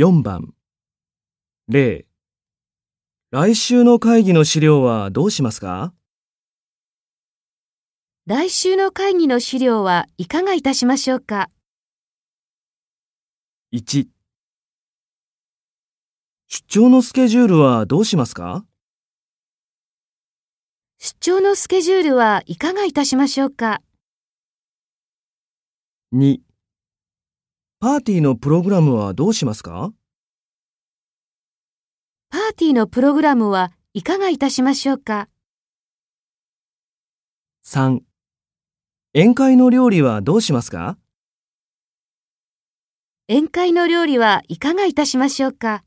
4番。0来週の会議の資料はどうしますか？来週の会議の資料はいかがいたしましょうか ?1 出張のスケジュールはどうしますか？出張のスケジュールはいかがいたしましょうか ?2 パーティーのプログラムはどうしますか？パーティーのプログラムはいかがいたしましょうか ?3 宴会の料理はどうしますか？宴会の料理はいかがいたしましょうか？